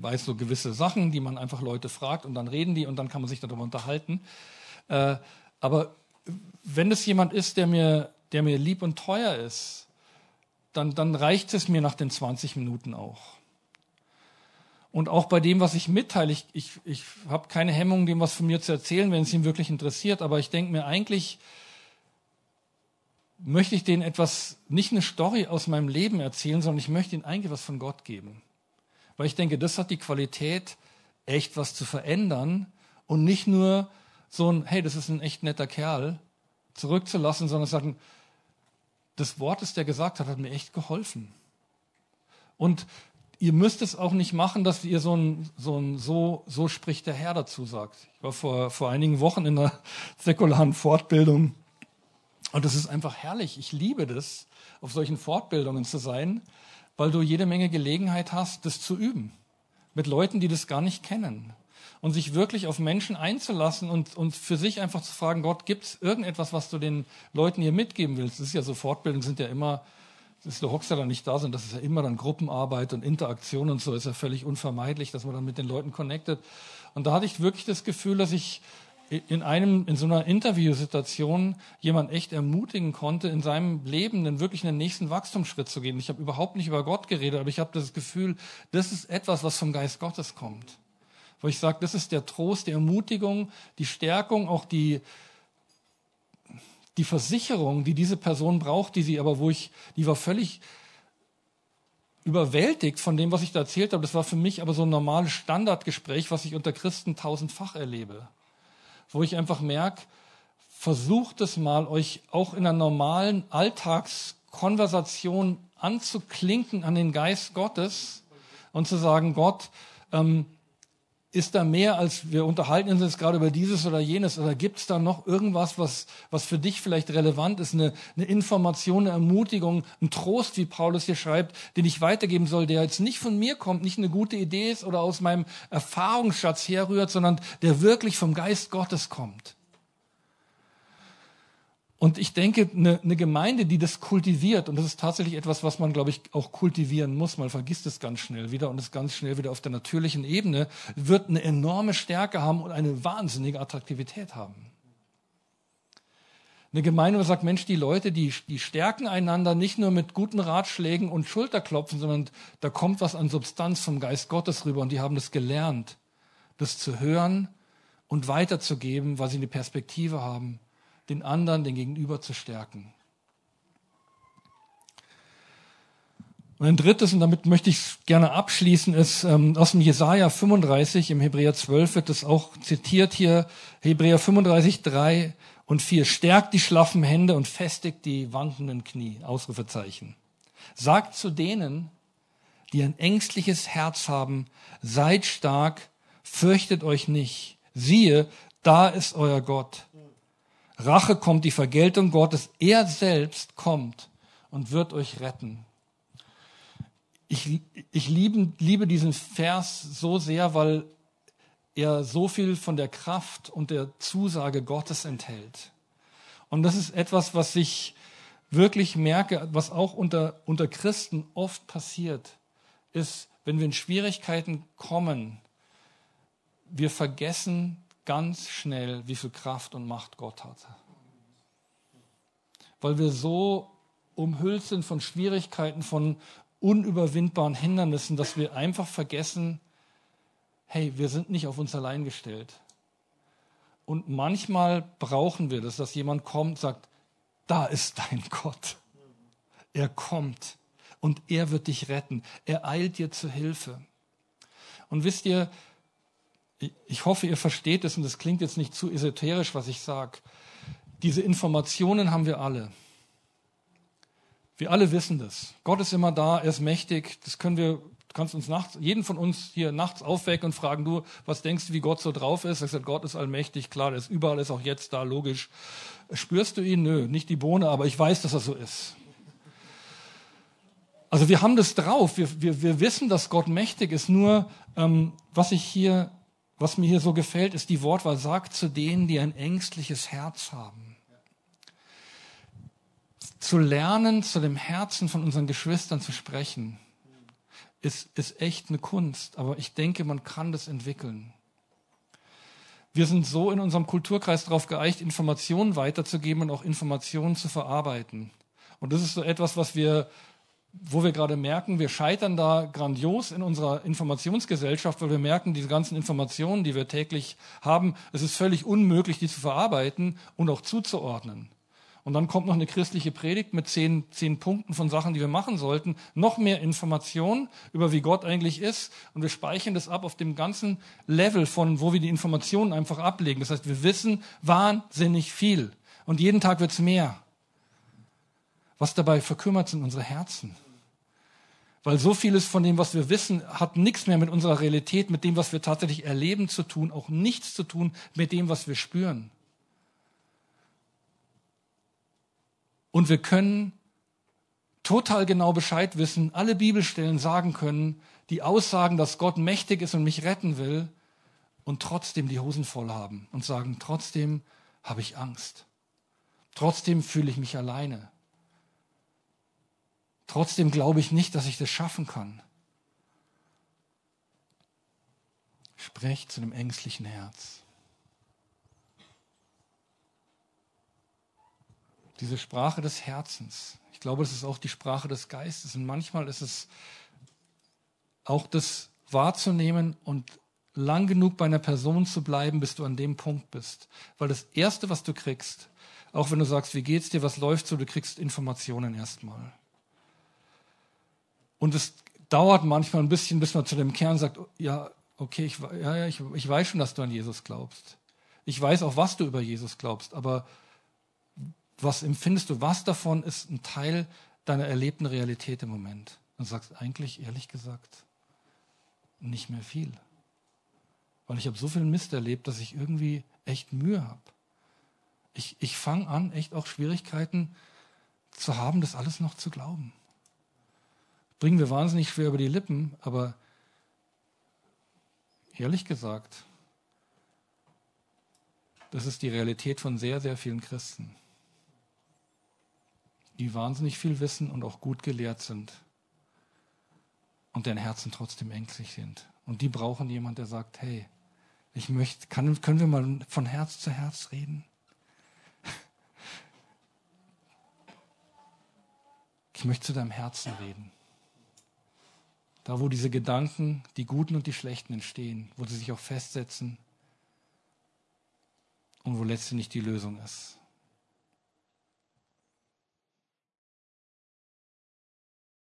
weiß so gewisse Sachen, die man einfach Leute fragt und dann reden die und dann kann man sich darüber unterhalten. Äh, aber wenn es jemand ist, der mir, der mir lieb und teuer ist, dann, dann reicht es mir nach den 20 Minuten auch. Und auch bei dem, was ich mitteile, ich, ich, ich habe keine Hemmung, dem was von mir zu erzählen, wenn es ihn wirklich interessiert, aber ich denke mir eigentlich, möchte ich denen etwas, nicht eine Story aus meinem Leben erzählen, sondern ich möchte ihnen eigentlich was von Gott geben. Weil ich denke, das hat die Qualität, echt was zu verändern und nicht nur so ein, hey, das ist ein echt netter Kerl, zurückzulassen, sondern sagen, das Wort, das der gesagt hat, hat mir echt geholfen. Und ihr müsst es auch nicht machen, dass ihr so ein, so ein, so, so spricht der Herr dazu sagt. Ich war vor, vor einigen Wochen in einer säkularen Fortbildung und das ist einfach herrlich. Ich liebe das, auf solchen Fortbildungen zu sein, weil du jede Menge Gelegenheit hast, das zu üben. Mit Leuten, die das gar nicht kennen. Und sich wirklich auf Menschen einzulassen und, und für sich einfach zu fragen, Gott, gibt es irgendetwas, was du den Leuten hier mitgeben willst? Das ist ja so, Fortbildungen sind ja immer, das ist der Hoxer nicht da sind, das ist ja immer dann Gruppenarbeit und Interaktion und so, ist ja völlig unvermeidlich, dass man dann mit den Leuten connectet. Und da hatte ich wirklich das Gefühl, dass ich in einem, in so einer Interviewsituation jemand echt ermutigen konnte, in seinem Leben den wirklich einen nächsten Wachstumsschritt zu gehen. Ich habe überhaupt nicht über Gott geredet, aber ich habe das Gefühl, das ist etwas, was vom Geist Gottes kommt. Wo ich sage, das ist der Trost, die Ermutigung, die Stärkung, auch die, die Versicherung, die diese Person braucht, die sie aber, wo ich, die war völlig überwältigt von dem, was ich da erzählt habe. Das war für mich aber so ein normales Standardgespräch, was ich unter Christen tausendfach erlebe wo ich einfach merke, versucht es mal, euch auch in einer normalen Alltagskonversation anzuklinken an den Geist Gottes und zu sagen, Gott, ähm, ist da mehr als wir unterhalten uns jetzt gerade über dieses oder jenes oder gibt es da noch irgendwas, was, was für dich vielleicht relevant ist, eine, eine Information, eine Ermutigung, ein Trost, wie Paulus hier schreibt, den ich weitergeben soll, der jetzt nicht von mir kommt, nicht eine gute Idee ist oder aus meinem Erfahrungsschatz herrührt, sondern der wirklich vom Geist Gottes kommt. Und ich denke, eine, eine, Gemeinde, die das kultiviert, und das ist tatsächlich etwas, was man, glaube ich, auch kultivieren muss, man vergisst es ganz schnell wieder und ist ganz schnell wieder auf der natürlichen Ebene, wird eine enorme Stärke haben und eine wahnsinnige Attraktivität haben. Eine Gemeinde, wo sagt, Mensch, die Leute, die, die stärken einander nicht nur mit guten Ratschlägen und Schulterklopfen, sondern da kommt was an Substanz vom Geist Gottes rüber und die haben das gelernt, das zu hören und weiterzugeben, weil sie eine Perspektive haben den anderen, den Gegenüber zu stärken. Und ein drittes, und damit möchte ich gerne abschließen, ist ähm, aus dem Jesaja 35, im Hebräer 12 wird es auch zitiert hier, Hebräer 35, 3 und 4. Stärkt die schlaffen Hände und festigt die wankenden Knie. Ausrufezeichen. Sagt zu denen, die ein ängstliches Herz haben, seid stark, fürchtet euch nicht. Siehe, da ist euer Gott. Rache kommt die Vergeltung Gottes. Er selbst kommt und wird euch retten ich, ich liebe, liebe diesen Vers so sehr, weil er so viel von der Kraft und der Zusage Gottes enthält. Und das ist etwas, was ich wirklich merke, was auch unter, unter Christen oft passiert, ist, wenn wir in Schwierigkeiten kommen, wir vergessen ganz schnell, wie viel Kraft und Macht Gott hat. Weil wir so umhüllt sind von Schwierigkeiten, von unüberwindbaren Hindernissen, dass wir einfach vergessen, hey, wir sind nicht auf uns allein gestellt. Und manchmal brauchen wir das, dass jemand kommt und sagt, da ist dein Gott. Er kommt und er wird dich retten. Er eilt dir zu Hilfe. Und wisst ihr, ich hoffe, ihr versteht es und es klingt jetzt nicht zu esoterisch, was ich sage. Diese Informationen haben wir alle. Wir alle wissen das. Gott ist immer da, er ist mächtig. Das können wir, du kannst uns nachts, jeden von uns hier nachts aufwecken und fragen, du, was denkst du, wie Gott so drauf ist? Er sagt, Gott ist allmächtig, klar, der ist überall, ist auch jetzt da, logisch. Spürst du ihn? Nö, nicht die Bohne, aber ich weiß, dass er so ist. Also wir haben das drauf. Wir, wir, wir wissen, dass Gott mächtig ist. Nur ähm, was ich hier, was mir hier so gefällt, ist die Wortwahl sagt zu denen, die ein ängstliches Herz haben zu lernen, zu dem Herzen von unseren Geschwistern zu sprechen, ist, ist echt eine Kunst. Aber ich denke, man kann das entwickeln. Wir sind so in unserem Kulturkreis darauf geeicht, Informationen weiterzugeben und auch Informationen zu verarbeiten. Und das ist so etwas, was wir, wo wir gerade merken, wir scheitern da grandios in unserer Informationsgesellschaft, weil wir merken, diese ganzen Informationen, die wir täglich haben, es ist völlig unmöglich, die zu verarbeiten und auch zuzuordnen. Und dann kommt noch eine christliche Predigt mit zehn, zehn Punkten von Sachen, die wir machen sollten. Noch mehr Informationen über wie Gott eigentlich ist. Und wir speichern das ab auf dem ganzen Level von, wo wir die Informationen einfach ablegen. Das heißt, wir wissen wahnsinnig viel. Und jeden Tag wird's mehr. Was dabei verkümmert sind unsere Herzen. Weil so vieles von dem, was wir wissen, hat nichts mehr mit unserer Realität, mit dem, was wir tatsächlich erleben zu tun, auch nichts zu tun mit dem, was wir spüren. Und wir können total genau Bescheid wissen, alle Bibelstellen sagen können, die aussagen, dass Gott mächtig ist und mich retten will und trotzdem die Hosen voll haben und sagen, trotzdem habe ich Angst. Trotzdem fühle ich mich alleine. Trotzdem glaube ich nicht, dass ich das schaffen kann. Sprecht zu dem ängstlichen Herz. diese Sprache des Herzens. Ich glaube, es ist auch die Sprache des Geistes. Und manchmal ist es auch das wahrzunehmen und lang genug bei einer Person zu bleiben, bis du an dem Punkt bist. Weil das Erste, was du kriegst, auch wenn du sagst, wie geht's dir, was läuft so, du kriegst Informationen erstmal. Und es dauert manchmal ein bisschen, bis man zu dem Kern sagt, ja, okay, ich, ja, ja, ich, ich weiß schon, dass du an Jesus glaubst. Ich weiß auch, was du über Jesus glaubst, aber was empfindest du? Was davon ist ein Teil deiner erlebten Realität im Moment? Und sagst eigentlich, ehrlich gesagt, nicht mehr viel. Weil ich habe so viel Mist erlebt, dass ich irgendwie echt Mühe habe. Ich, ich fange an, echt auch Schwierigkeiten zu haben, das alles noch zu glauben. Bringen wir wahnsinnig schwer über die Lippen, aber ehrlich gesagt, das ist die Realität von sehr, sehr vielen Christen die wahnsinnig viel wissen und auch gut gelehrt sind und deren Herzen trotzdem ängstlich sind. Und die brauchen jemand, der sagt, hey, ich möchte, kann, können wir mal von Herz zu Herz reden? Ich möchte zu deinem Herzen reden. Da, wo diese Gedanken, die guten und die schlechten entstehen, wo sie sich auch festsetzen und wo letztendlich die Lösung ist.